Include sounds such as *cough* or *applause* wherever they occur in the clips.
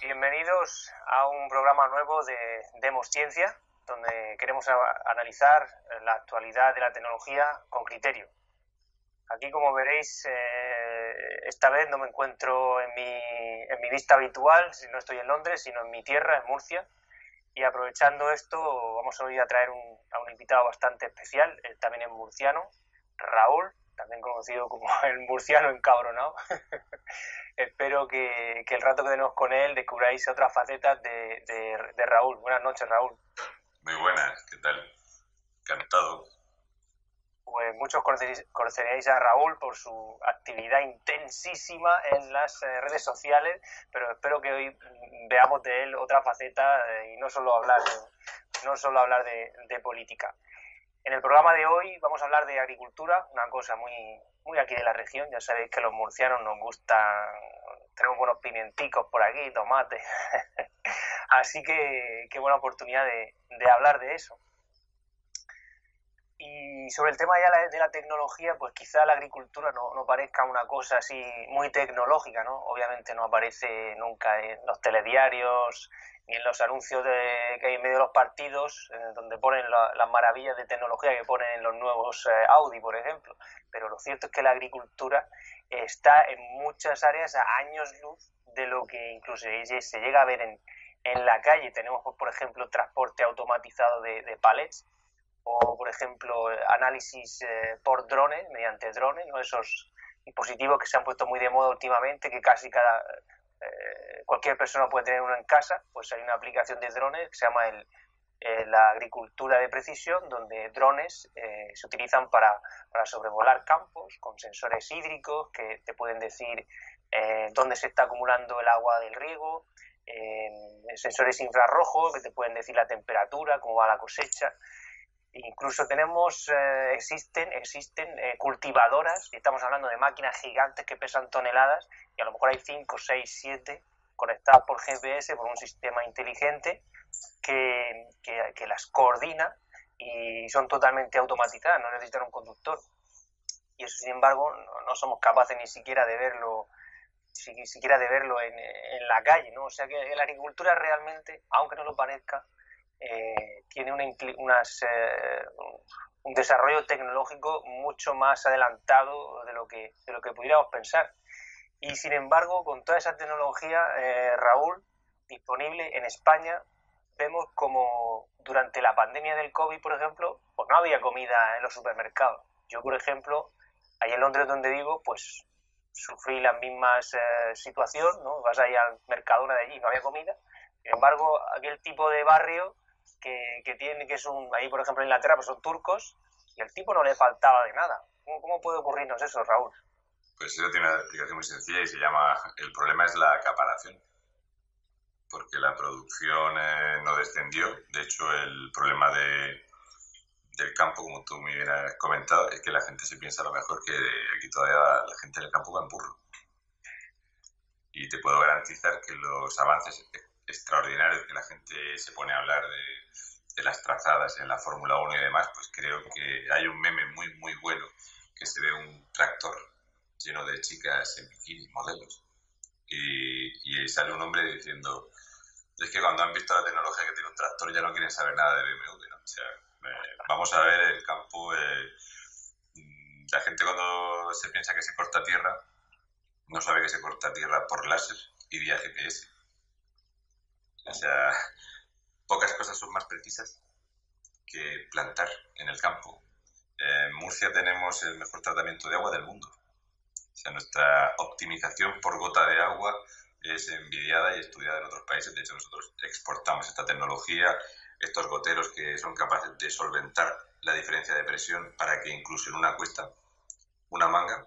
Bienvenidos a un programa nuevo de Demos Ciencia, donde queremos analizar la actualidad de la tecnología con criterio. Aquí, como veréis, eh, esta vez no me encuentro en mi, en mi vista habitual, si no estoy en Londres, sino en mi tierra, en Murcia. Y aprovechando esto, vamos hoy a traer un, a un invitado bastante especial, él también es murciano, Raúl, también conocido como *laughs* el murciano encabronado. *laughs* Espero que, que, el rato que tenemos con él descubráis otras facetas de, de, de Raúl. Buenas noches, Raúl. Muy buenas, ¿qué tal? Encantado pues muchos conoceréis a Raúl por su actividad intensísima en las eh, redes sociales, pero espero que hoy veamos de él otra faceta eh, y no solo hablar de, no solo hablar de, política. En el programa de hoy vamos a hablar de agricultura, una cosa muy, muy aquí de la región. Ya sabéis que los murcianos nos gustan, tenemos buenos pimienticos por aquí, tomates. *laughs* Así que qué buena oportunidad de hablar de eso. Y sobre el tema ya de la tecnología, pues quizá la agricultura no, no, parezca una cosa así muy tecnológica, ¿no? Obviamente no aparece nunca en los telediarios ni en los anuncios de, que hay en medio de los partidos, eh, donde ponen las maravillas de tecnología que ponen en los nuevos eh, Audi, por ejemplo. Pero lo cierto es que la agricultura está en muchas áreas a años luz de lo que incluso se llega a ver en, en la calle. Tenemos, por ejemplo, transporte automatizado de, de palets o, por ejemplo, análisis eh, por drones, mediante drones, ¿no? esos dispositivos que se han puesto muy de moda últimamente, que casi cada eh, cualquier persona puede tener uno en casa, pues hay una aplicación de drones que se llama el, eh, la agricultura de precisión, donde drones se utilizan para, para, sobrevolar campos con sensores hídricos que te pueden decir dónde se está acumulando el agua del riego, sensores infrarrojos que te pueden decir la temperatura, cómo va la cosecha. Incluso tenemos, eh, existen, existen eh, cultivadoras, y estamos hablando de máquinas gigantes que pesan toneladas, y a lo mejor hay 5, 6, 7 conectadas por GPS, por un sistema inteligente que, que, las coordina y son totalmente automatizadas, no necesitan un conductor. Y eso, sin embargo, no, somos capaces ni siquiera de verlo ni siquiera de verlo en, en la calle, ¿no? O sea que la agricultura realmente, aunque no lo parezca, eh, tiene una, unas, eh, un desarrollo tecnológico mucho más adelantado de lo que, de lo que pudiéramos pensar. Y sin embargo, con toda esa tecnología, eh, Raúl, disponible en España, vemos como durante la pandemia del COVID, por ejemplo, pues no había comida en los supermercados. Yo, por ejemplo, ahí en Londres donde vivo, pues sufrí las mismas situaciones, ¿no? Vas ahí al Mercadona de allí, no había comida. Sin embargo, aquel tipo de barrio que, que tiene, que es un, ahí por ejemplo en Inglaterra, pues son turcos, y al tipo no le faltaba de nada. ¿Cómo, cómo puede ocurrirnos eso, Raúl? Pues eso tiene una explicación muy sencilla y se llama, el problema es la acaparación, porque la producción eh, no descendió. De hecho, el problema de, del campo, como tú muy bien has comentado, es que la gente se piensa a lo mejor que aquí todavía la gente del campo va en burro. Y te puedo garantizar que los avances extraordinarios que la gente se pone a hablar de, las trazadas en la Fórmula 1 y demás, pues creo que hay un meme muy, muy bueno que se ve un tractor lleno de chicas en bikini, modelos, y, y sale un hombre diciendo, es que cuando han visto la tecnología que tiene un tractor ya no quieren saber nada de BMW, ¿no? O sea, eh, vamos a ver el campo, eh, la gente cuando se piensa que se corta tierra, no sabe que se corta tierra por láser y vía GPS. O sea, pocas cosas son más precisas que plantar en el campo. En Murcia tenemos el mejor tratamiento de agua del mundo. O sea, nuestra optimización por gota de agua es envidiada y estudiada en otros países. De hecho, nosotros exportamos esta tecnología, estos goteros que son capaces de solventar la diferencia de presión para que incluso en una cuesta, una manga,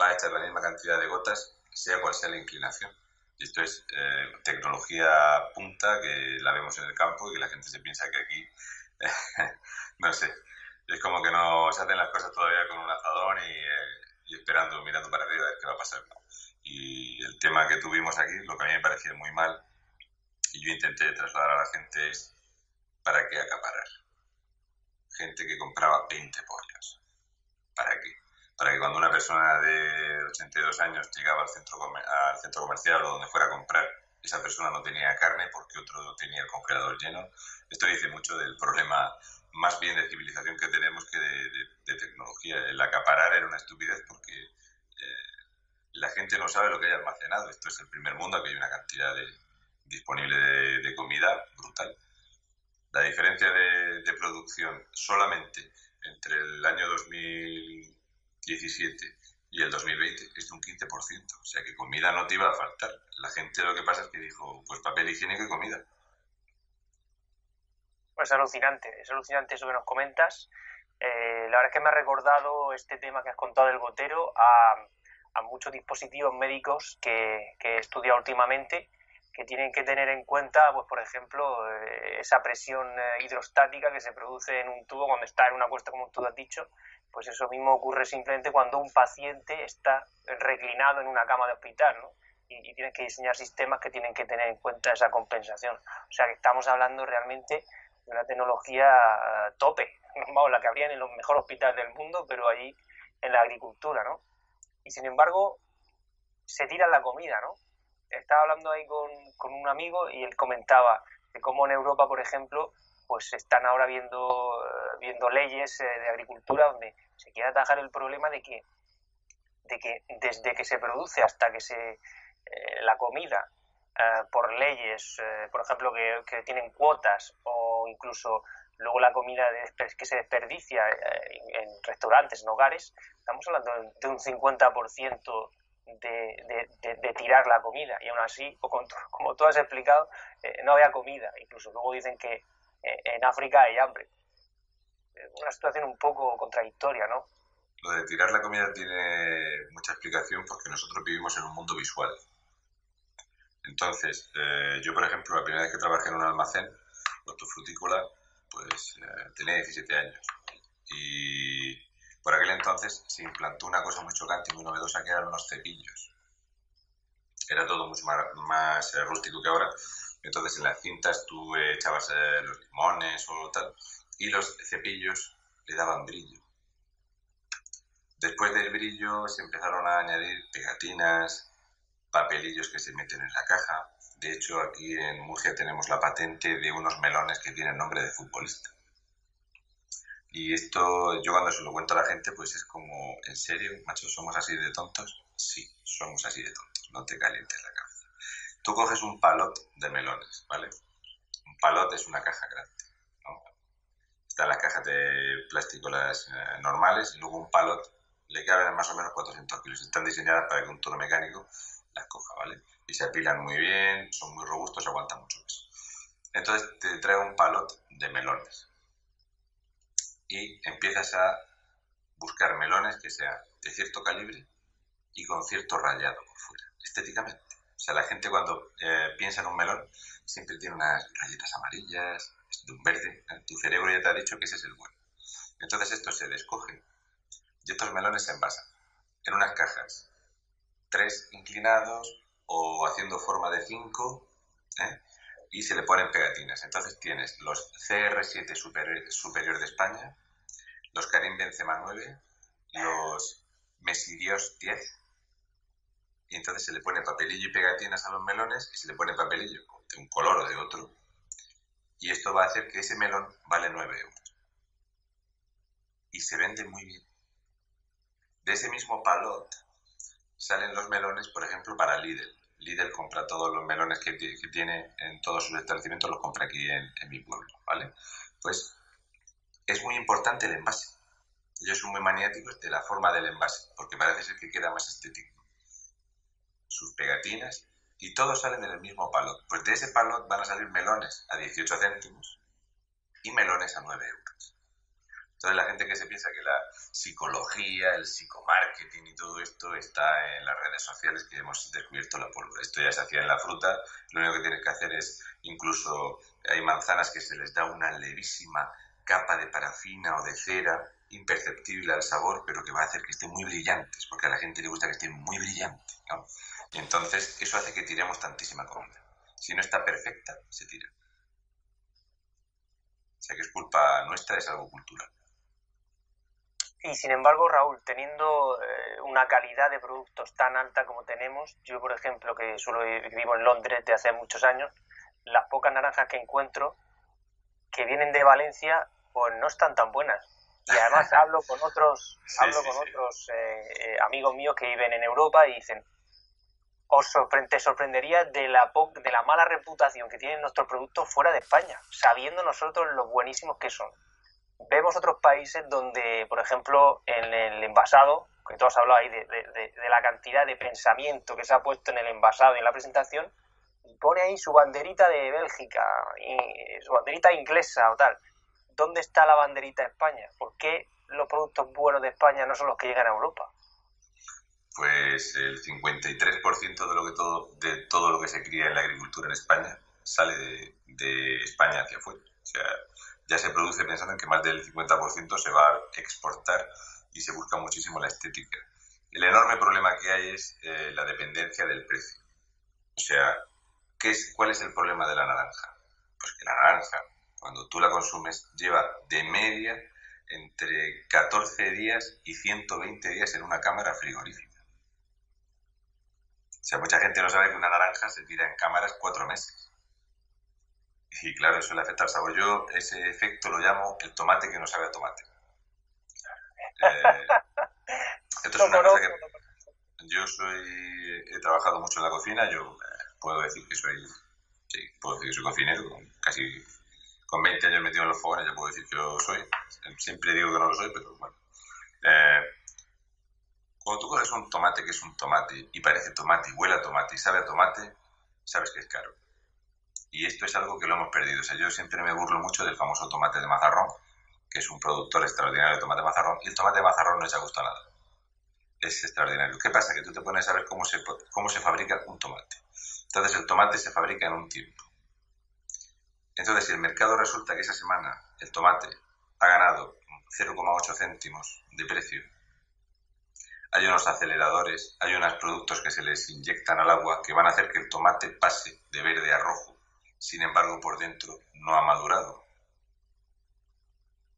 va a echar la misma cantidad de gotas, sea cual sea la inclinación. Esto es eh, tecnología punta que la vemos en el campo y que la gente se piensa que aquí, *laughs* no sé, es como que no se hacen las cosas todavía con un azadón eh, y, esperando, mirando para arriba a ver qué va a pasar. Y el tema que tuvimos aquí, lo que a mí me parecía muy mal, y yo intenté trasladar a la gente es, ¿para qué acaparar? Gente que compraba 20 pollas persona de 82 años llegaba al centro, al centro comercial o donde fuera a comprar, esa persona no tenía carne porque otro tenía el congelador lleno. Esto dice mucho del problema más bien de civilización que tenemos que de, tecnología. El acaparar era una estupidez porque eh, la gente no sabe lo que hay almacenado. Esto es el primer mundo, que hay una cantidad de, disponible de, comida brutal. La diferencia de, de producción solamente entre el año 2017 y el 2020 es de un 15%. O sea que comida no te iba a faltar. La gente lo que pasa es que dijo, pues papel higiénico y comida. Pues es alucinante, es alucinante eso que nos comentas. Eh, la verdad es que me ha recordado este tema que has contado del gotero a, muchos dispositivos médicos que, que he estudiado últimamente que tienen que tener en cuenta, pues por ejemplo, eh, esa presión eh, hidrostática que se produce en un tubo cuando está en una cuesta, como tú has dicho, pues eso mismo ocurre simplemente cuando un paciente está reclinado en una cama de hospital, ¿no? Y, y tienes que diseñar sistemas que tienen que tener en cuenta esa compensación. O sea que estamos hablando realmente de una tecnología eh, tope, *laughs* vamos, la que habría en los mejores hospitales del mundo, pero allí en la agricultura, ¿no? Y sin embargo, se tira la comida, ¿no? estaba hablando ahí con, con, un amigo y él comentaba de cómo en Europa, por ejemplo, pues están ahora viendo, eh, viendo leyes eh, de agricultura donde se quiere atajar el problema de que, de que desde que se produce hasta que se eh, la comida por leyes, por ejemplo, que, tienen cuotas o incluso luego la comida que se desperdicia en restaurantes, en hogares, estamos hablando de un 50% de, tirar la comida y aún así, o como tú has explicado, eh, no había comida. Incluso luego dicen que eh, en África hay hambre. Una situación un poco contradictoria, ¿no? Lo de tirar la comida tiene mucha explicación porque nosotros vivimos en un mundo visual. Entonces, eh, yo por ejemplo, la primera vez que trabajé en un almacén, hortofrutícola, pues tenía 17 años. Y por aquel entonces se implantó una cosa muy chocante y muy novedosa que eran los cepillos. Era todo mucho más, eh, rústico que ahora. Entonces en las cintas tú echabas eh, los limones o tal y los cepillos le daban brillo. Después del brillo se empezaron a añadir pegatinas, papelillos que se meten en la caja. De hecho, aquí en Murcia tenemos la patente de unos melones que tienen nombre de futbolista. Y esto, yo cuando se lo cuento a la gente, pues es como, ¿en serio, macho, somos así de tontos? Sí, somos así de tontos, no te calientes la cabeza. Tú coges un palot de melones, ¿vale? Un palot es una caja grande. Están las cajas de plástico las eh, normales y luego un palot le caben más o menos 400 kilos. Están diseñadas para que un toro mecánico las coja, ¿vale? Y se apilan muy bien, son muy robustos, aguantan mucho peso. Entonces te trae un palot de melones, y empiezas a buscar melones que sean de cierto calibre y con cierto rayado por fuera, estéticamente. O sea, la gente cuando eh, piensa en un melón siempre tiene unas rayitas amarillas, de un verde. Tu cerebro ya te ha dicho que ese es el bueno. Entonces esto se descoge y estos melones se envasan en unas cajas, tres inclinados o haciendo forma de cinco, ¿eh? y se le ponen pegatinas. Entonces tienes los CR7 superior de España, los Karim Benzema 9, los Mesirios 10, y entonces se le pone papelillo y pegatinas a los melones y se le pone papelillo de un color o de otro, y esto va a hacer que ese melón vale 9 euros. Y se vende muy bien. De ese mismo palot salen los melones, por ejemplo, para Lidl. Lidl compra todos los melones que, tiene en todos sus establecimientos, los compra aquí en, en mi pueblo, ¿vale? Pues es muy importante el envase. Ellos son muy maniáticos de la forma del envase, porque parece ser que queda más estético. Sus pegatinas y todos salen del mismo palot. Pues de ese palot van a salir melones a 18 céntimos y melones a 9 euros. Entonces la gente que se piensa que la psicología, el psicomarketing y todo esto está en las redes sociales que hemos descubierto la pólvora. Esto ya se hacía en la fruta, lo único que tienes que hacer es, incluso hay manzanas que se les da una levísima capa de parafina o de cera, imperceptible al sabor, pero que va a hacer que estén muy brillantes, porque a la gente le gusta que estén muy brillantes. Y entonces eso hace que tiremos tantísima comida. Si no está perfecta, se tira. O sea que es culpa nuestra, es algo cultural. Y sin embargo, Raúl, teniendo eh, una calidad de productos tan alta como tenemos, yo por ejemplo, que solo vivo en Londres desde hace muchos años, las pocas naranjas que encuentro que vienen de Valencia, pues no están tan buenas. Y además *laughs* hablo con otros, hablo con otros eh, eh, amigos míos que viven en Europa y dicen, os te sorprendería de la, de la mala reputación que tienen nuestros productos fuera de España, sabiendo nosotros lo buenísimos que son. Vemos otros países donde, por ejemplo, en el envasado, que todos hablado ahí de, de, la cantidad de pensamiento que se ha puesto en el envasado y en la presentación, y pone ahí su banderita de Bélgica, y su banderita inglesa o tal. ¿Dónde está la banderita de España? ¿Por qué los productos buenos de España no son los que llegan a Europa? Pues el 53% de lo que todo de todo lo que se cría en la agricultura en España sale de, España hacia afuera. O sea, ya se produce pensando en que más del 50% se va a exportar y se busca muchísimo la estética. El enorme problema que hay es eh, la dependencia del precio. O sea, ¿qué es, ¿cuál es el problema de la naranja? Pues que la naranja, cuando tú la consumes, lleva de media entre 14 días y 120 días en una cámara frigorífica. O sea, mucha gente no sabe que una naranja se tira en cámaras cuatro meses. Y claro, eso le afecta al sabor. Yo ese efecto lo llamo el tomate que no sabe a tomate. Eh, esto es *laughs* una cosa que yo soy, he trabajado mucho en la cocina, yo eh, puedo decir que soy, sí, puedo decir que soy cocinero, casi con 20 años metido en los fogones ya puedo decir que lo soy. Siempre digo que no lo soy, pero bueno. Eh, cuando tú coges un tomate que es un tomate y parece tomate y huele a tomate y sabe a tomate, sabes que es caro. Y esto es algo que lo hemos perdido. O sea, yo siempre me burlo mucho del famoso tomate de mazarrón, que es un productor extraordinario de tomate de mazarrón, y el tomate de mazarrón no echa gusto a nada. Es extraordinario. ¿Qué pasa? Que tú te pones a ver cómo se, cómo se fabrica un tomate. Entonces el tomate se fabrica en un tiempo. Entonces, si el mercado resulta que esa semana el tomate ha ganado 0,8 céntimos de precio hay unos aceleradores, hay unos productos que se les inyectan al agua que van a hacer que el tomate pase de verde a rojo. Sin embargo, por dentro no ha madurado.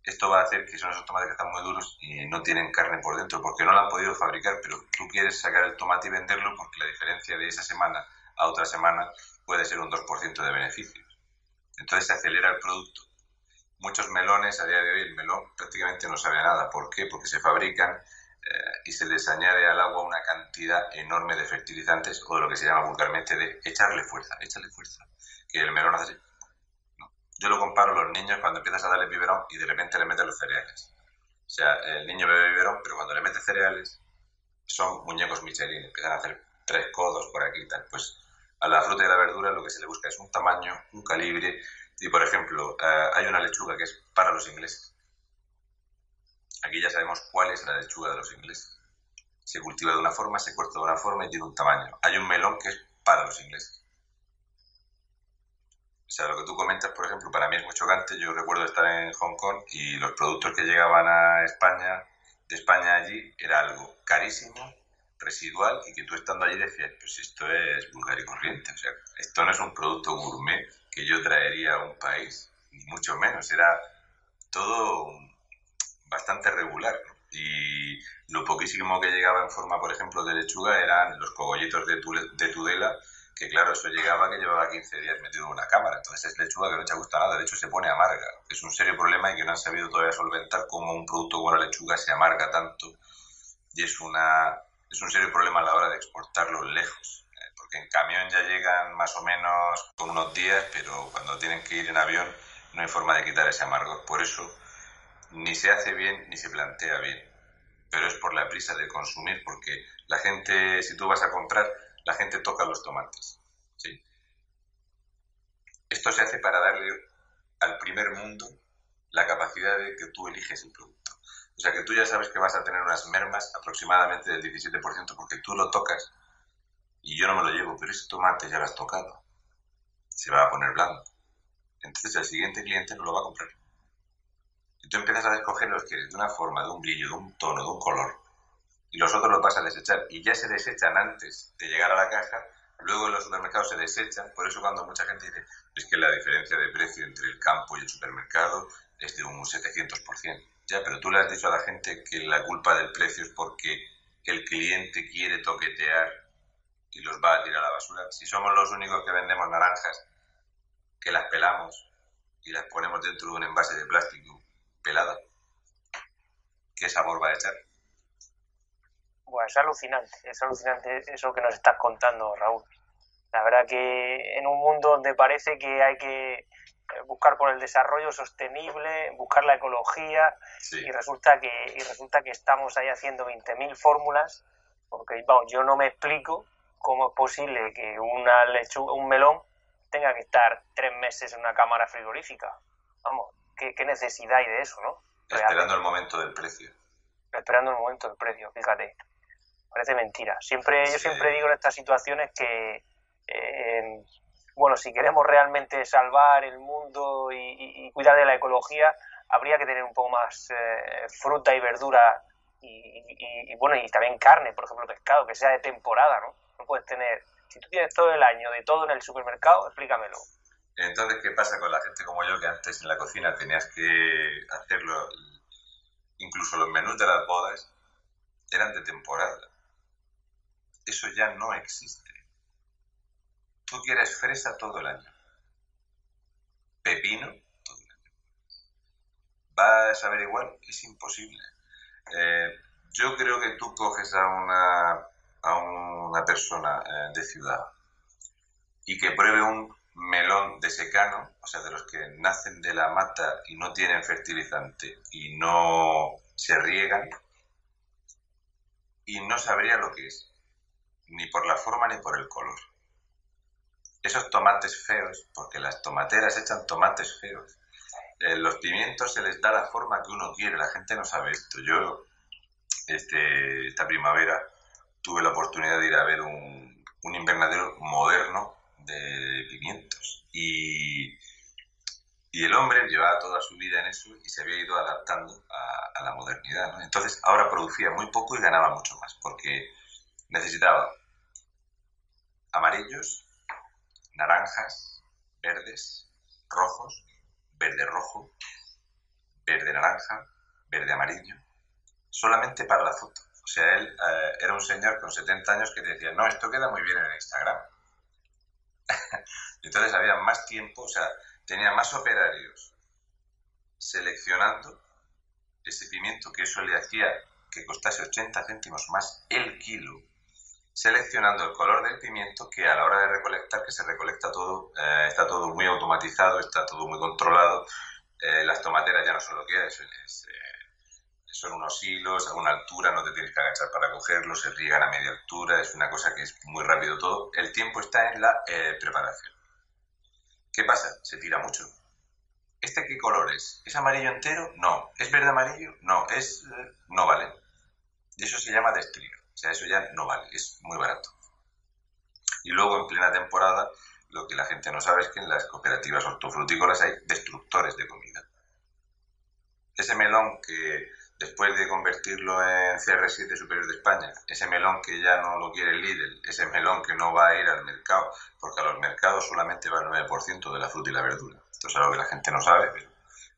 Esto va a hacer que son esos tomates que están muy duros y no tienen carne por dentro porque no la han podido fabricar, pero tú quieres sacar el tomate y venderlo porque la diferencia de esa semana a otra semana puede ser un 2% de beneficios. Entonces se acelera el producto. Muchos melones a día de hoy, el melón prácticamente no sabe nada. ¿Por qué? Porque se fabrican y se les añade al agua una cantidad enorme de fertilizantes o de lo que se llama vulgarmente de echarle fuerza, échale fuerza, que el melón hace Yo lo comparo a los niños cuando empiezas a darle biberón y de repente le metes los cereales. O sea, el niño bebe biberón, pero cuando le metes cereales son muñecos Michelin, empiezan a hacer tres codos por aquí y tal. Pues a la fruta y la verdura lo que se le busca es un tamaño, un calibre. Y por ejemplo, eh, hay una lechuga que es para los ingleses Aquí ya sabemos cuál es la lechuga de los ingleses. Se cultiva de una forma, se corta de una forma y tiene un tamaño. Hay un melón que es para los ingleses. O sea, lo que tú comentas, por ejemplo, para mí es muy chocante. Yo recuerdo estar en Hong Kong y los productos que llegaban a España, de España allí, era algo carísimo, residual, y que tú estando allí decías, pues esto es vulgar y corriente. O sea, esto no es un producto gourmet que yo traería a un país, ni mucho menos. Era todo bastante regular. Y lo poquísimo que llegaba en forma, por ejemplo, de lechuga eran los cogollitos de, de Tudela, que claro, eso llegaba que llevaba 15 días metido en una cámara. Entonces es lechuga que no te gusta nada, de hecho se pone amarga. Es un serio problema y que no han sabido todavía solventar cómo un producto como la lechuga se amarga tanto. Y es, una, es un serio problema a la hora de exportarlo lejos. Eh, porque en camión ya llegan más o menos con unos días, pero cuando tienen que ir en avión no hay forma de quitar ese amargo. Por eso ni se hace bien ni se plantea bien. Pero es por la prisa de consumir, porque la gente, si tú vas a comprar, la gente toca los tomates. Esto se hace para darle al primer mundo la capacidad de que tú eliges el producto. O sea que tú ya sabes que vas a tener unas mermas aproximadamente del 17% porque tú lo tocas y yo no me lo llevo, pero ese tomate ya lo has tocado. Se va a poner blando. Entonces el siguiente cliente no lo va a comprar. Y tú empiezas a escoger los que de una forma, de un brillo, de un tono, de un color, y los otros los vas a desechar y ya se desechan antes de llegar a la caja, luego en los supermercados se desechan, por eso cuando mucha gente dice, es que la diferencia de precio entre el campo y el supermercado es de un 700%. Ya, pero tú le has dicho a la gente que la culpa del precio es porque el cliente quiere toquetear y los va a tirar a la basura. Si somos los únicos que vendemos naranjas, que las pelamos y las ponemos dentro de un envase de plástico pelada, ¿qué sabor va a echar? Bueno, es alucinante, es alucinante eso que nos estás contando, Raúl. La verdad que en un mundo donde parece que hay que eh, buscar por el desarrollo sostenible, buscar la ecología, y resulta que y resulta que estamos ahí haciendo 20.000 fórmulas, porque vamos, yo no me explico cómo es posible que una lechuga, un melón tenga que estar tres meses en una cámara frigorífica. Vamos, ¿qué, necesidad hay de eso, no? Esperando el momento del precio. Esperando el momento del precio, fíjate. Parece mentira. Siempre, Yo siempre digo en estas situaciones que, eh, bueno, si queremos realmente salvar el mundo y, cuidar de la ecología, habría que tener un poco más eh, fruta y verdura y, bueno, y también carne, por ejemplo, pescado, que sea de temporada, ¿no? No puedes tener, si tú tienes todo el año de todo en el supermercado, explícamelo. Entonces, ¿qué pasa con la gente como yo que antes en la cocina tenías que hacerlo, incluso los menús de las bodas eran de temporada? Eso ya no existe. Tú quieres fresa todo el año. Pepino todo el año. ¿Va a saber igual? Es imposible. Eh, yo creo que tú coges a una, a una persona eh, de ciudad y que pruebe un melón de secano, o sea, de los que nacen de la mata y no tienen fertilizante y no se riegan, y no sabría lo que es, ni por la forma ni por el color. Esos tomates feos, porque las tomateras echan tomates feos, eh, los pimientos se les da la forma que uno quiere, la gente no sabe esto. Yo, este, esta primavera, tuve la oportunidad de ir a ver un, un invernadero moderno de pimientos. Y, y, el hombre llevaba toda su vida en eso y se había ido adaptando a, la modernidad. Entonces ahora producía muy poco y ganaba mucho más, porque necesitaba amarillos, naranjas, verdes, rojos, verde rojo, verde naranja, verde amarillo, solamente para la foto. O sea, él eh, era un señor con 70 años que decía, no, esto queda muy bien en Instagram. *laughs* Entonces había más tiempo, o sea, tenía más operarios seleccionando ese pimiento, que eso le hacía que costase 80 céntimos más el kilo, seleccionando el color del pimiento, que a la hora de recolectar, que se recolecta todo, eh, está todo muy automatizado, está todo muy controlado, eh, las tomateras ya no son lo que es, es son unos hilos a una altura, no te tienes que agachar para cogerlos, se riegan a media altura, es una cosa que es muy rápido todo. El tiempo está en la eh, preparación. ¿Qué pasa? Se tira mucho. ¿Este qué color es? ¿Es amarillo entero? No. ¿Es verde amarillo? No. Es eh, no vale. Eso se llama destrío. O sea, eso ya no vale, es muy barato. Y luego en plena temporada, lo que la gente no sabe es que en las cooperativas hortofrutícolas hay destructores de comida. Ese melón que después de convertirlo en CR7 Superior de España, ese melón que ya no lo quiere el Lidl, ese melón que no va a ir al mercado, porque a los mercados solamente va el 9% de la fruta y la verdura. Esto es algo que la gente no sabe, pero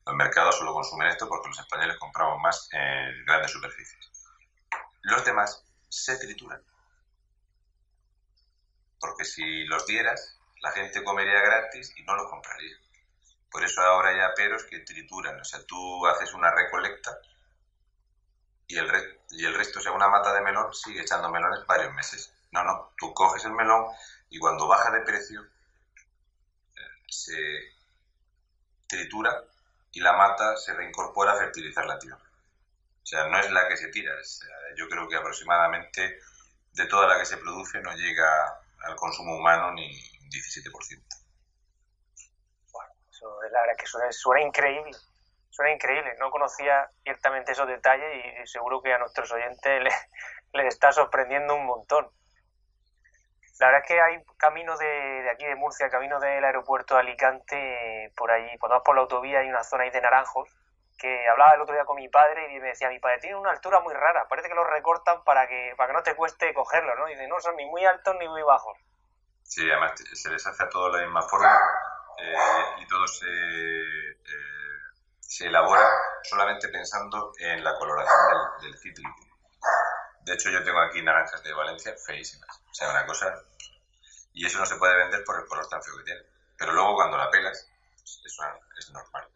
los mercados solo consumen esto porque los españoles compramos más en grandes superficies. Los demás se trituran. Porque si los dieras, la gente comería gratis y no los compraría. Por eso ahora hay aperos que trituran. O sea, tú haces una recolecta y el, resto, o sea, una mata de melón sigue echando melones varios meses. No, no, tú coges el melón y cuando baja de precio eh, se tritura y la mata se reincorpora a fertilizar la tierra. O sea, no es la que se tira, yo creo que aproximadamente de toda la que se produce no llega al consumo humano ni un 17%. Bueno, eso es la verdad que suena increíble suena increíble. No conocía ciertamente esos detalles y seguro que a nuestros oyentes *laughs* les, está sorprendiendo un montón. La verdad es que hay caminos de, aquí de Murcia, camino del aeropuerto de Alicante, por allí, cuando vas por la autovía hay una zona ahí de naranjos, que hablaba el otro día con mi padre y me decía, mi padre tiene una altura muy rara, parece que los recortan para que, para que no te cueste cogerlo, ¿no? Y dice, no, son ni muy altos ni muy bajos. Sí, además se les hace a todos la misma forma eh, y todos se... Eh, se elabora solamente pensando en la coloración del, del cítrico. De hecho, yo tengo aquí naranjas de Valencia feísimas. O sea, una cosa... Y eso no se puede vender por el color tan feo que tiene. Pero luego cuando la pelas, pues, es, es normal.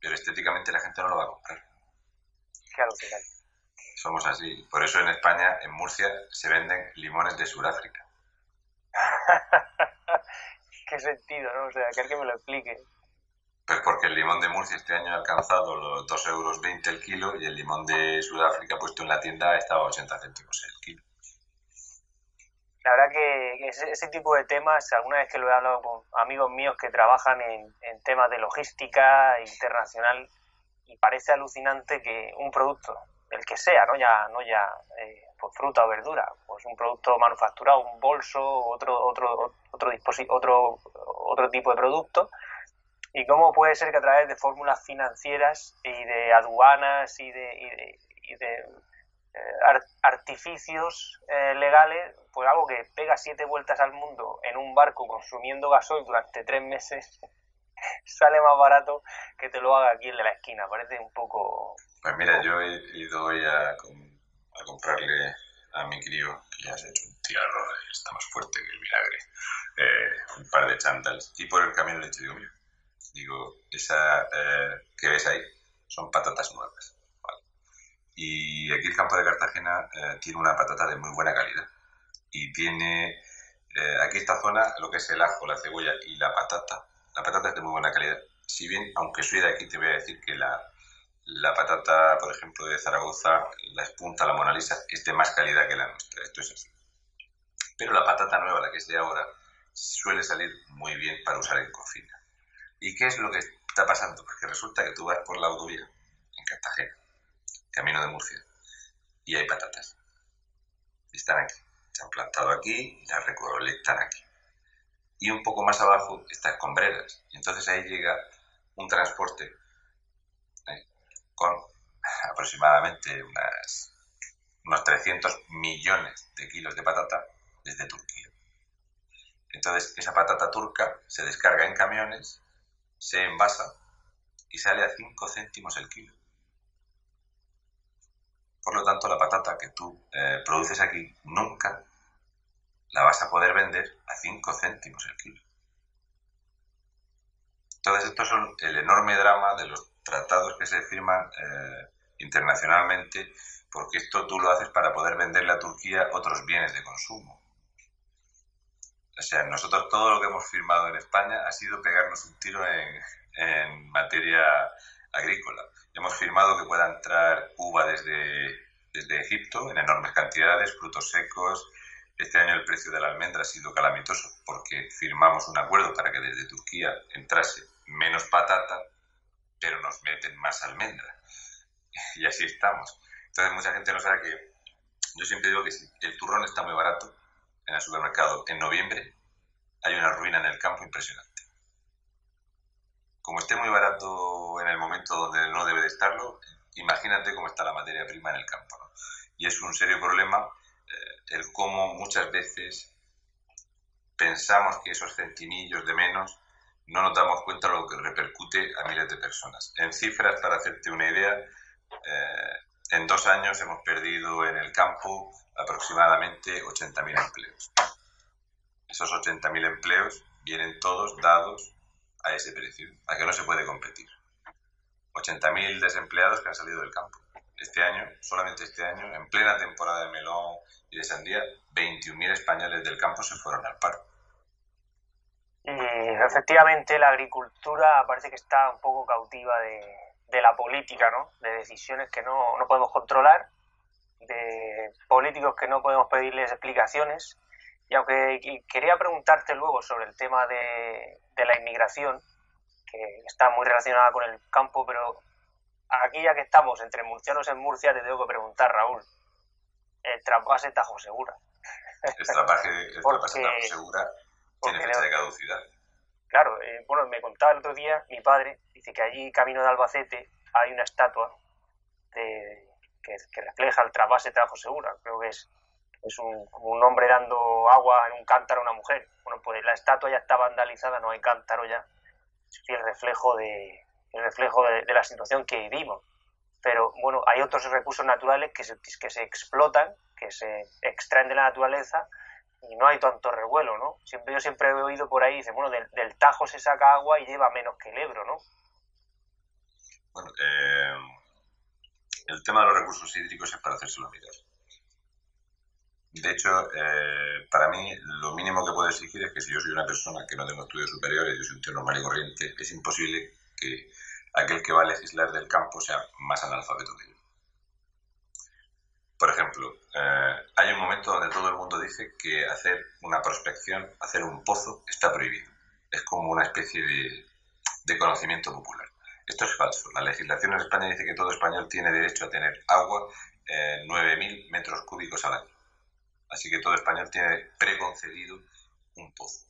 Pero estéticamente la gente no lo va a comprar. Claro, Somos así. Por eso en España, en Murcia, se venden limones de Sudáfrica. *laughs* ¿Qué sentido, no? O sea, que alguien me lo explique. Pues porque el limón de Murcia este año ha alcanzado los 2,20 euros el kilo y el limón de Sudáfrica puesto en la tienda estaba a 80 céntimos el kilo. La verdad que ese, tipo de temas, alguna vez que lo he hablado con amigos míos que trabajan en, temas de logística internacional, y parece alucinante que un producto, el que sea, no ya, no ya eh, pues fruta o verdura, pues un producto manufacturado, un bolso, otro, otro, otro, otro, otro tipo de producto, y cómo puede ser que a través de fórmulas financieras y de aduanas y de, y de, eh, artificios eh, legales, pues algo que pega siete vueltas al mundo en un barco consumiendo gasoil durante tres meses, *laughs* sale más barato que te lo haga aquí el de la esquina. Parece un poco... Pues mira, yo he ido hoy a, comprarle a mi crío, que ya se ha hecho un tiarro, está más fuerte que el vinagre, eh, un par de chandals, y por el camino le he dicho, Digo, esa eh, que ves ahí son patatas nuevas. Y aquí el campo de Cartagena eh, tiene una patata de muy buena calidad. Y tiene, eh, aquí esta zona, lo que es el ajo, la cebolla y la patata, la patata es de muy buena calidad. Si bien, aunque soy de aquí, te voy a decir que la, la patata, por ejemplo, de Zaragoza, la espunta, la Mona Lisa, es de más calidad que la nuestra. Esto es así. Pero la patata nueva, la que es de ahora, suele salir muy bien para usar en cocina. ¿Y qué es lo que está pasando? Porque resulta que tú vas por la autovía en Cartagena, camino de Murcia, y hay patatas. Están aquí. Se han plantado aquí y las recolectan aquí. Y un poco más abajo está Combreras. Y entonces ahí llega un transporte ¿eh? con aproximadamente unas, unos 300 millones de kilos de patata desde Turquía. Entonces esa patata turca se descarga en camiones se envasa y sale a 5 céntimos el kilo. Por lo tanto, la patata que tú eh, produces aquí nunca la vas a poder vender a 5 céntimos el kilo. Entonces, estos son el enorme drama de los tratados que se firman eh, internacionalmente, porque esto tú lo haces para poder venderle a Turquía otros bienes de consumo. O sea, nosotros todo lo que hemos firmado en España ha sido pegarnos un tiro en, en materia agrícola. Hemos firmado que pueda entrar uva desde, desde Egipto en enormes cantidades, frutos secos. Este año el precio de la almendra ha sido calamitoso porque firmamos un acuerdo para que desde Turquía entrase menos patata, pero nos meten más almendra. *laughs* Y así estamos. Entonces mucha gente no sabe que yo siempre digo que si el turrón está muy barato, en el supermercado en noviembre, hay una ruina en el campo impresionante. Como esté muy barato en el momento donde no debe de estarlo, imagínate cómo está la materia prima en el campo. Y es un serio problema eh, el cómo muchas veces pensamos que esos centimillos de menos no nos damos cuenta de lo que repercute a miles de personas. En cifras, para hacerte una idea, eh, en dos años hemos perdido en el campo aproximadamente 80.000 empleos. Esos 80.000 empleos vienen todos dados a ese precio, a que no se puede competir. 80.000 desempleados que han salido del campo. Este año, solamente este año, en plena temporada de melón y de sandía, 21.000 españoles del campo se fueron al paro. Y efectivamente la agricultura parece que está un poco cautiva de, de la política, ¿no? De decisiones que no, no podemos controlar de políticos que no podemos pedirles explicaciones. Y aunque quería preguntarte luego sobre el tema de, la inmigración, que está muy relacionada con el campo, pero aquí ya que estamos entre murcianos en Murcia, te tengo que preguntar, Raúl, el trasvase Tajo Segura. El trasvase, Tajo Segura tiene fecha de caducidad. Claro, eh, bueno, me contaba el otro día mi padre, dice que allí, camino de Albacete, hay una estatua de, que, refleja el trasvase trabajo segura. Creo que es, es un, como un hombre dando agua en un cántaro a una mujer. Bueno, pues la estatua ya está vandalizada, no hay cántaro ya. Es el reflejo de, el reflejo de, la situación que vivimos. Pero bueno, hay otros recursos naturales que se, que se explotan, que se extraen de la naturaleza y no hay tanto revuelo, ¿no? Siempre, yo siempre he oído por ahí, dice, bueno, del, Tajo se saca agua y lleva menos que el Ebro, ¿no? Bueno, eh, el tema de los recursos hídricos es para hacérselo mirar. De hecho, eh, para mí lo mínimo que puedo exigir es que si yo soy una persona que no tengo estudios superiores, yo soy un tío normal y corriente, es imposible que aquel que va a legislar del campo sea más analfabeto que yo. Por ejemplo, eh, hay un momento donde todo el mundo dice que hacer una prospección, hacer un pozo, está prohibido. Es como una especie de conocimiento popular. Esto es falso. La legislación en España dice que todo español tiene derecho a tener agua eh, 9.000 metros cúbicos al año. Así que todo español tiene preconcedido un pozo.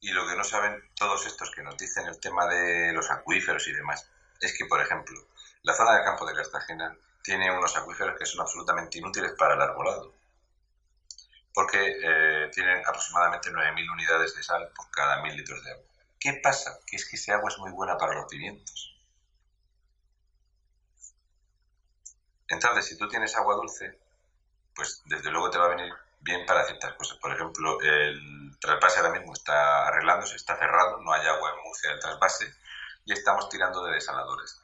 Y lo que no saben todos estos que nos dicen el tema de los acuíferos y demás, es que, por ejemplo, la zona del campo de Cartagena tiene unos acuíferos que son absolutamente inútiles para el arbolado, porque eh, tienen aproximadamente 9.000 unidades de sal por cada 1.000 litros de agua. ¿Qué pasa? Que es que ese agua es muy buena para los pimientos. Entonces, si tú tienes agua dulce, pues desde luego te va a venir bien para ciertas cosas. Por ejemplo, el trasvase ahora mismo está arreglándose, está cerrado, no hay agua en Murcia del trasvase y estamos tirando de desaladores.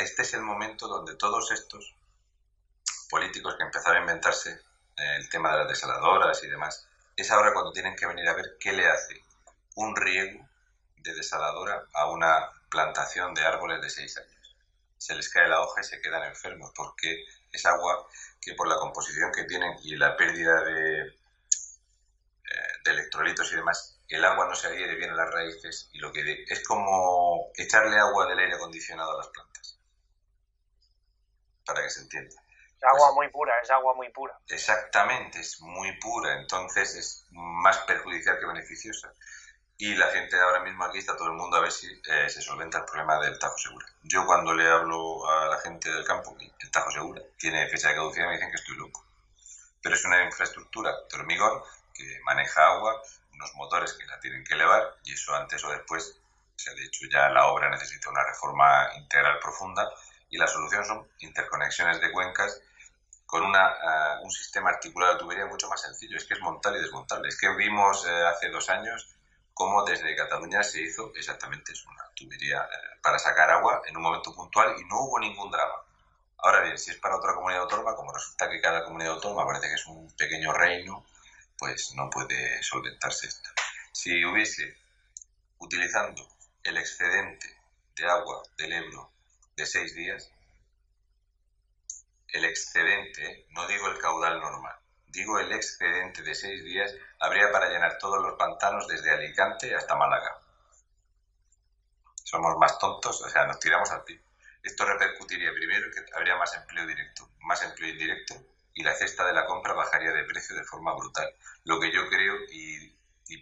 Este es el momento donde todos estos políticos que empezaron a inventarse el tema de las desaladoras y demás, es ahora cuando tienen que venir a ver qué le hace un riego de desaladora a una plantación de árboles de seis años se les cae la hoja y se quedan enfermos, porque es agua que por la composición que tienen y la pérdida de, eh, de electrolitos y demás, el agua no se adhiere bien a las raíces y lo que es como echarle agua del aire acondicionado a las plantas. Para que se entienda. Es agua pues muy pura, es agua muy pura. Exactamente, es muy pura, entonces es más perjudicial que beneficiosa y la gente ahora mismo aquí está todo el mundo a ver si eh, se solventa el problema del Tajo Segura. Yo cuando le hablo a la gente del campo, el Tajo Segura tiene fecha de caducidad, me dicen que estoy loco. Pero es una infraestructura de hormigón que maneja agua, unos motores que la tienen que elevar y eso antes o después, o sea, de hecho ya la obra necesita una reforma integral profunda y la solución son interconexiones de cuencas con una, eh, un sistema articulado de tubería mucho más sencillo. Es que es montar y desmontar. Es que vimos eh, hace dos años cómo desde Cataluña se hizo exactamente eso, una tubería eh, para sacar agua en un momento puntual y no hubo ningún drama. Ahora bien, si es para otra comunidad autónoma, como resulta que cada comunidad autónoma parece que es un pequeño reino, pues no puede solventarse esto. Si hubiese, utilizando el excedente de agua del Ebro de seis días, el excedente, no digo el caudal normal, digo el excedente de seis días, habría para llenar todos los pantanos desde Alicante hasta Málaga. Somos más tontos, o sea, nos tiramos al pie. Esto repercutiría primero que habría más empleo directo, más empleo indirecto y la cesta de la compra bajaría de precio de forma brutal. Lo que yo creo y,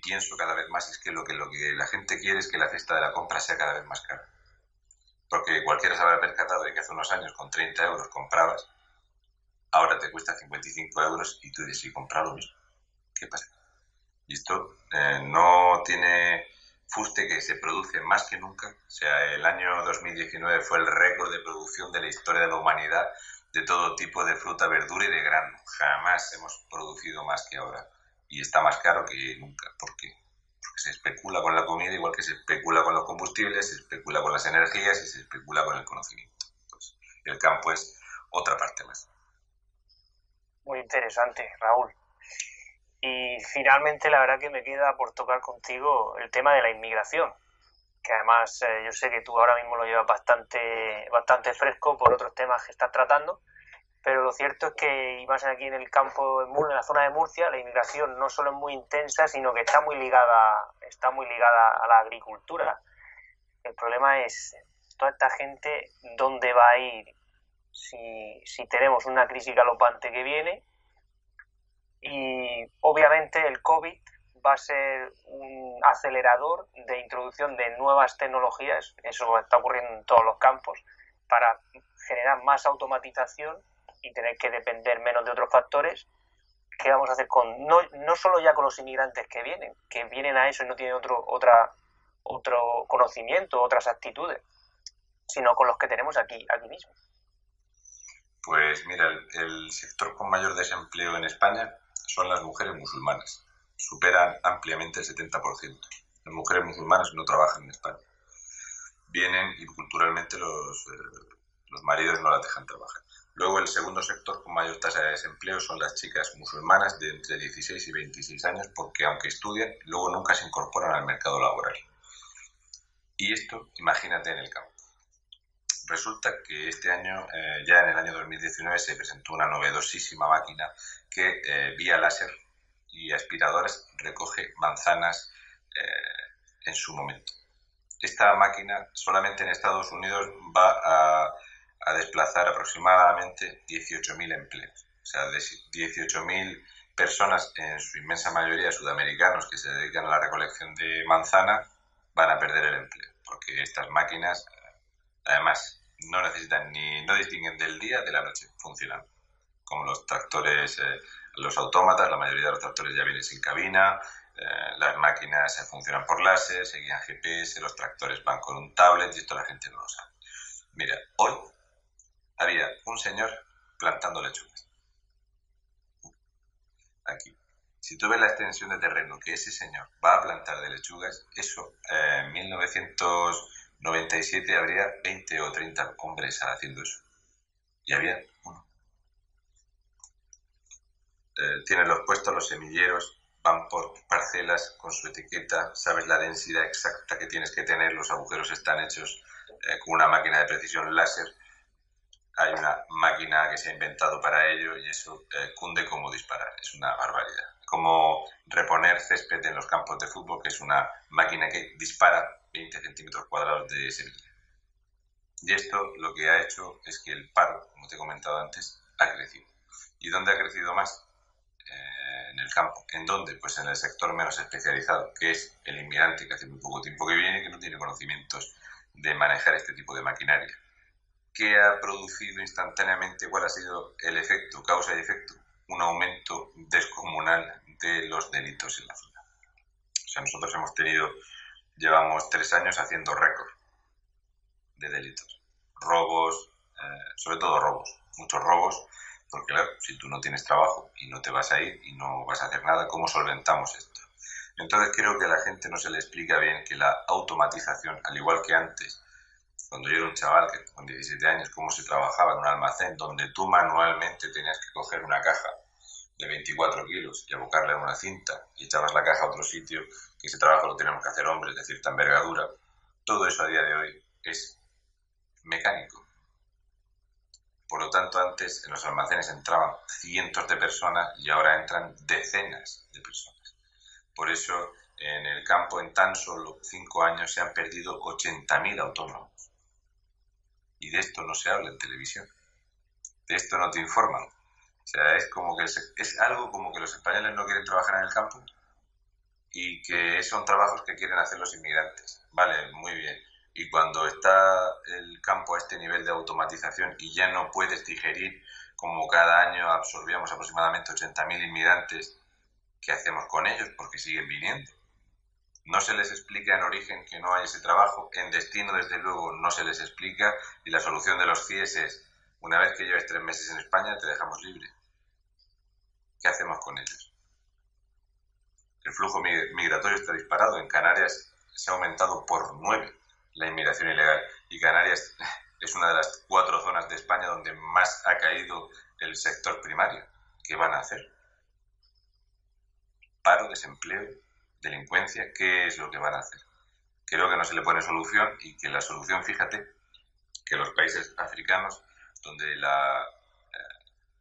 pienso cada vez más es que lo, que lo que la gente quiere es que la cesta de la compra sea cada vez más cara. Porque cualquiera se habrá percatado de que hace unos años con 30 euros comprabas ahora te cuesta 55 euros y tú dices, ¿y comprar lo mismo? ¿Qué pasa? Y esto eh, no tiene fuste que se produce más que nunca. O sea, el año 2019 fue el récord de producción de la historia de la humanidad de todo tipo de fruta, verdura y de grano. Jamás hemos producido más que ahora. Y está más caro que nunca. ¿Por qué? Porque se especula con la comida igual que se especula con los combustibles, se especula con las energías y se especula con el conocimiento. Pues el campo es otra parte más muy interesante, Raúl. Y finalmente, la verdad que me queda por tocar contigo el tema de la inmigración, que además eh, yo sé que tú ahora mismo lo llevas bastante, bastante fresco por otros temas que estás tratando, pero lo cierto es que, y más aquí en el campo, en la zona de Murcia, la inmigración no solo es muy intensa, sino que está muy ligada, está muy ligada a la agricultura. El problema es toda esta gente, ¿dónde va a ir? Si, si tenemos una crisis galopante que viene y obviamente el COVID va a ser un acelerador de introducción de nuevas tecnologías, eso está ocurriendo en todos los campos, para generar más automatización y tener que depender menos de otros factores. ¿Qué vamos a hacer con no, no solo ya con los inmigrantes que vienen, que vienen a eso y no tienen otro, otra, otro conocimiento, otras actitudes, sino con los que tenemos aquí, aquí mismo. Pues mira, el, sector con mayor desempleo en España son las mujeres musulmanas. Superan ampliamente el 70%. Las mujeres musulmanas no trabajan en España. Vienen y culturalmente los, eh, los maridos no las dejan trabajar. Luego el segundo sector con mayor tasa de desempleo son las chicas musulmanas de entre 16 y 26 años porque aunque estudian, luego nunca se incorporan al mercado laboral. Y esto, imagínate en el campo. Resulta que este año, eh, ya en el año 2019, se presentó una novedosísima máquina que eh, vía láser y aspiradoras recoge manzanas eh, en su momento. Esta máquina solamente en Estados Unidos va a, a desplazar aproximadamente 18.000 empleos. O sea, de 18.000 personas, en su inmensa mayoría sudamericanos, que se dedican a la recolección de manzana, van a perder el empleo, porque estas máquinas, Además, no necesitan ni, no distinguen del día de la noche, funcionan. Como los tractores, eh, los autómatas, la mayoría de los tractores ya vienen sin cabina, eh, las máquinas funcionan por láser, seguían GPS, los tractores van con un tablet y esto la gente no lo sabe. Mira, hoy había un señor plantando lechugas. Aquí. Si tú ves la extensión de terreno que ese señor va a plantar de lechugas, eso en eh, 1900... 97 habría 20 o 30 hombres haciendo eso. Y había uno. Eh, tienen los puestos, los semilleros, van por parcelas con su etiqueta, sabes la densidad exacta que tienes que tener, los agujeros están hechos eh, con una máquina de precisión láser. Hay una máquina que se ha inventado para ello y eso eh, cunde como disparar. Es una barbaridad como reponer césped en los campos de fútbol, que es una máquina que dispara 20 centímetros cuadrados de semilla. Y esto lo que ha hecho es que el paro, como te he comentado antes, ha crecido. ¿Y dónde ha crecido más? Eh, en el campo. ¿En dónde? Pues en el sector menos especializado, que es el inmigrante que hace muy poco tiempo que viene y que no tiene conocimientos de manejar este tipo de maquinaria. ¿Qué ha producido instantáneamente? ¿Cuál ha sido el efecto, causa y efecto? Un aumento descomunal de los delitos en la zona. O sea, nosotros hemos tenido, llevamos tres años haciendo récord de delitos. Robos, eh, sobre todo robos, muchos robos, porque claro, si tú no tienes trabajo y no te vas a ir y no vas a hacer nada, ¿cómo solventamos esto? Entonces creo que a la gente no se le explica bien que la automatización, al igual que antes, cuando yo era un chaval que con 17 años, cómo se trabajaba en un almacén donde tú manualmente tenías que coger una caja de 24 kilos y abocarla en una cinta y echabas la caja a otro sitio, que ese trabajo lo tenemos que hacer hombres de cierta envergadura, todo eso a día de hoy es mecánico. Por lo tanto, antes en los almacenes entraban cientos de personas y ahora entran decenas de personas. Por eso, en el campo, en tan solo cinco años, se han perdido 80.000 autónomos. Y de esto no se habla en televisión. De esto no te informan. O sea, es como que es algo como que los españoles no quieren trabajar en el campo y que son trabajos que quieren hacer los inmigrantes. Vale, muy bien. Y cuando está el campo a este nivel de automatización y ya no puedes digerir, como cada año absorbíamos aproximadamente 80.000 inmigrantes, ¿qué hacemos con ellos? Porque siguen viniendo. No se les explica en origen que no hay ese trabajo, en destino desde luego no se les explica y la solución de los CIES es, una vez que lleves tres meses en España te dejamos libre. ¿Qué hacemos con ellos? El flujo migratorio está disparado. En Canarias se ha aumentado por nueve la inmigración ilegal y Canarias *laughs* es una de las cuatro zonas de España donde más ha caído el sector primario. ¿Qué van a hacer? Paro, desempleo, delincuencia, ¿qué es lo que van a hacer? Creo que no se le pone solución y que la solución, fíjate, que los países africanos, donde la, eh,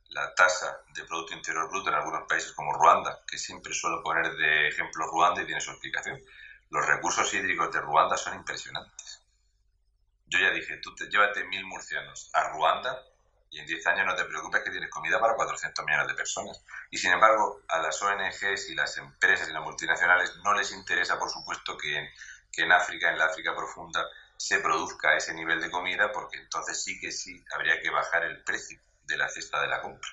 la tasa de Producto Interior Bruto en algunos países como Ruanda, que siempre suelo poner de ejemplo Ruanda y tiene su explicación, los recursos hídricos de Ruanda son impresionantes. Yo ya dije, tú te, llévate mil murcianos a Ruanda y en 10 años no te preocupes que tienes comida para 400 millones de personas. Y sin embargo, a las ONGs y las empresas y las multinacionales no les interesa, por supuesto, que en, que en África, en la África profunda, se produzca ese nivel de comida, porque entonces sí que sí habría que bajar el precio de la cesta de la compra.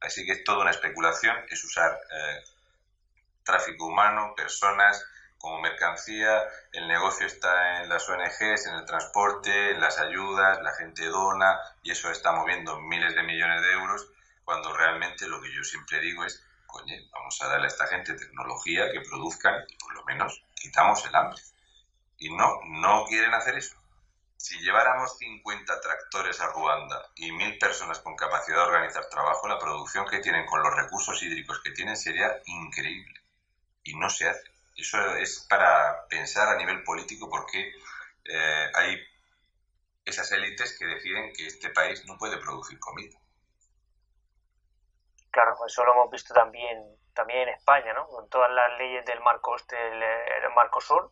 Así que es toda una especulación, es usar eh, tráfico humano, personas como mercancía, el negocio está en las ONGs, en el transporte, en las ayudas, la gente dona y eso está moviendo miles de millones de euros, cuando realmente lo que yo siempre digo es, coño, vamos a darle a esta gente tecnología que produzcan y por lo menos quitamos el hambre. Y no, no quieren hacer eso. Si lleváramos 50 tractores a Ruanda y mil personas con capacidad de organizar trabajo, la producción que tienen con los recursos hídricos que tienen sería increíble. Y no se hace. Eso es para pensar a nivel político porque eh, hay esas élites que deciden que este país no puede producir comida. Claro, eso lo hemos visto también, también en España, ¿no? Con todas las leyes del Marco, del, Marco Sur,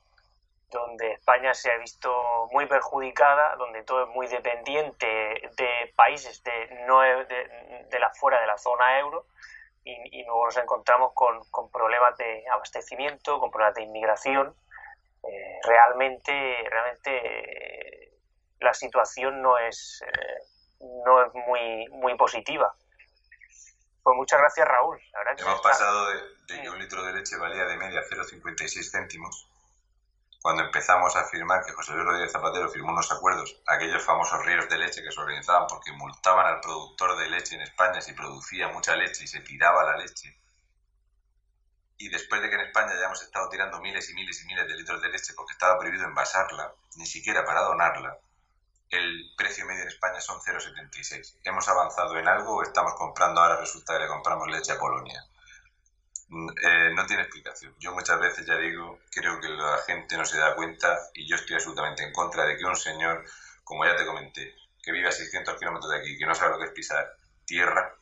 donde España se ha visto muy perjudicada, donde todo es muy dependiente de países de, no, de la fuera de la zona euro y, luego nos encontramos con, con, problemas de abastecimiento, con problemas de inmigración. Eh, realmente, realmente la situación no es, eh, no es muy, muy positiva. Pues muchas gracias, Raúl. Hemos pasado de, de, que un litro de leche valía de media 0,56 céntimos cuando empezamos a afirmar que José Luis Rodríguez Zapatero firmó unos acuerdos, aquellos famosos ríos de leche que se organizaban porque multaban al productor de leche en España si producía mucha leche y se tiraba la leche. Y después de que en España ya hemos estado tirando miles y miles y miles de litros de leche porque estaba prohibido envasarla, ni siquiera para donarla, el precio medio en España son 0,76. ¿Hemos avanzado en algo o estamos comprando ahora resulta que le compramos leche a Polonia? Eh, no tiene explicación. Yo muchas veces ya digo, creo que la gente no se da cuenta y yo estoy absolutamente en contra de que un señor, como ya te comenté, que vive a 600 kilómetros de aquí, que no sabe lo que es pisar tierra,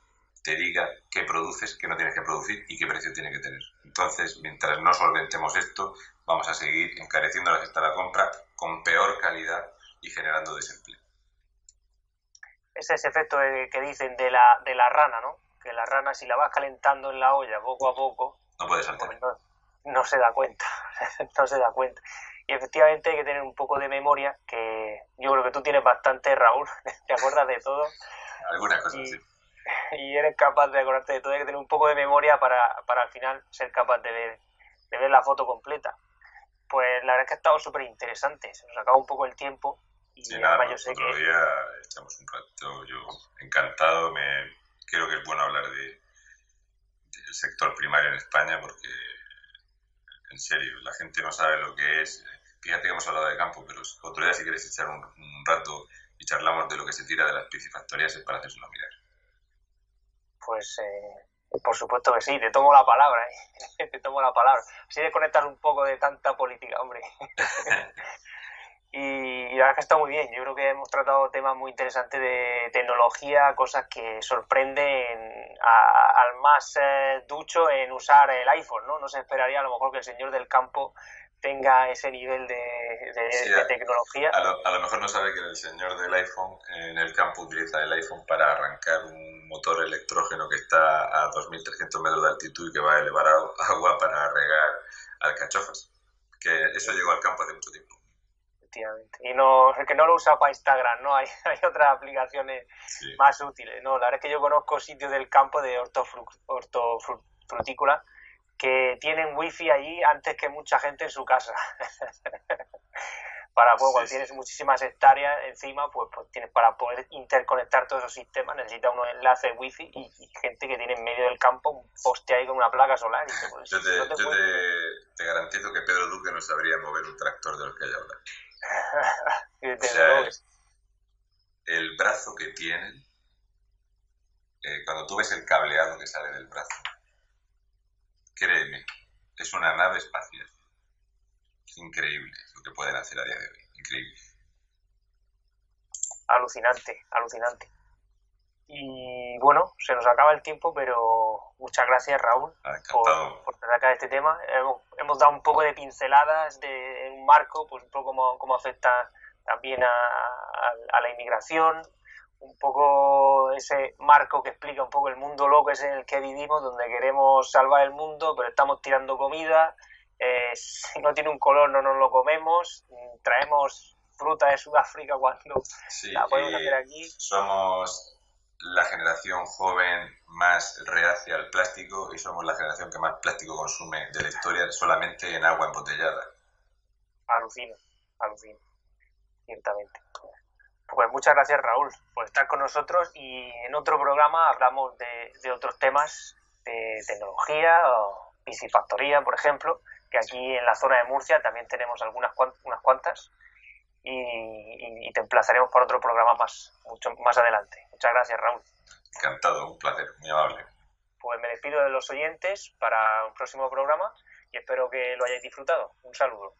te diga qué produces, qué no tienes que producir y qué precio tiene que tener. Entonces, mientras no solventemos esto, vamos a seguir encareciendo la cesta de la compra con peor calidad y generando desempleo. Ese es ese efecto que dicen de la, de la rana, ¿no? Que la rana si la vas calentando en la olla poco a poco, no puede. Pues no, se da cuenta, *laughs* no se da cuenta. Y efectivamente hay que tener un poco de memoria, que yo creo que tú tienes bastante, Raúl, *laughs* te acuerdas de todo. Algunas cosas, sí. *laughs* Y eres capaz de acordarte de todo, hay que tener un poco de memoria para, para al final ser capaz de ver, de ver la foto completa. Pues la verdad es que ha estado súper interesante, se nos acaba un poco el tiempo. Y sí, nada, yo sé otro que... día echamos un rato, yo encantado, me, creo que es bueno hablar de, del sector primario en España porque, en serio, la gente no sabe lo que es. Fíjate que hemos hablado de campo, pero otro día si quieres echar un, rato y charlamos de lo que se tira de las piscifactorías es para una mirar. Pues eh, por supuesto que sí, te tomo la palabra, ¿eh? *laughs* te tomo la palabra. Así de conectar un poco de tanta política, hombre. *laughs* Y, la verdad que está muy bien. Yo creo que hemos tratado temas muy interesantes de tecnología, cosas que sorprenden al más eh, ducho en usar el iPhone, ¿no? No se esperaría a lo mejor que el señor del campo tenga ese nivel de, tecnología. A lo, mejor no sabe que el señor del iPhone en el campo utiliza el iPhone para arrancar un motor electrógeno que está a 2.300 metros de altitud y que va a elevar agua para regar alcachofas. Que eso llegó al campo hace mucho tiempo. Y no, que no lo usa para Instagram, ¿no? *laughs* Hay, hay otras aplicaciones más útiles. No, la verdad es que yo conozco sitios del campo de hortofrutícola que tienen wifi allí antes que mucha gente en su casa. *laughs* para pues, cuando tienes muchísimas hectáreas encima, pues, pues, tienes para poder interconectar todos esos sistemas, necesitas unos enlaces wifi y, gente que tiene en medio del campo un poste ahí con una placa solar. yo, te, garantizo que Pedro Duque no sabría mover un tractor de los que hay ahora. *laughs* el, brazo que tienen, eh, cuando tú ves el cableado que sale del brazo, créeme, es una nave espacial. Es increíble lo que pueden hacer a día de hoy. Increíble. Alucinante, alucinante. Y bueno, se nos acaba el tiempo, pero muchas gracias Raúl ah, por, por tratar este tema. Hemos, dado un poco de pinceladas de un marco, pues un poco cómo, cómo afecta también a, la inmigración, un poco ese marco que explica un poco el mundo loco ese en el que vivimos, donde queremos salvar el mundo, pero estamos tirando comida, eh, *laughs* si no tiene un color no nos lo comemos, traemos fruta de Sudáfrica cuando la podemos hacer aquí. Somos la generación joven más reacia al plástico y somos la generación que más plástico consume de la historia solamente en agua embotellada. Alucino, alucino, ciertamente. Pues muchas gracias Raúl por estar con nosotros y en otro programa hablamos de, otros temas de tecnología o piscifactoría, por ejemplo, que aquí en la zona de Murcia también tenemos algunas unas cuantas y, te emplazaremos para otro programa más, mucho más adelante. Muchas gracias, Raúl. Encantado, un placer, muy amable. Pues me despido de los oyentes para un próximo programa y espero que lo hayáis disfrutado. Un saludo.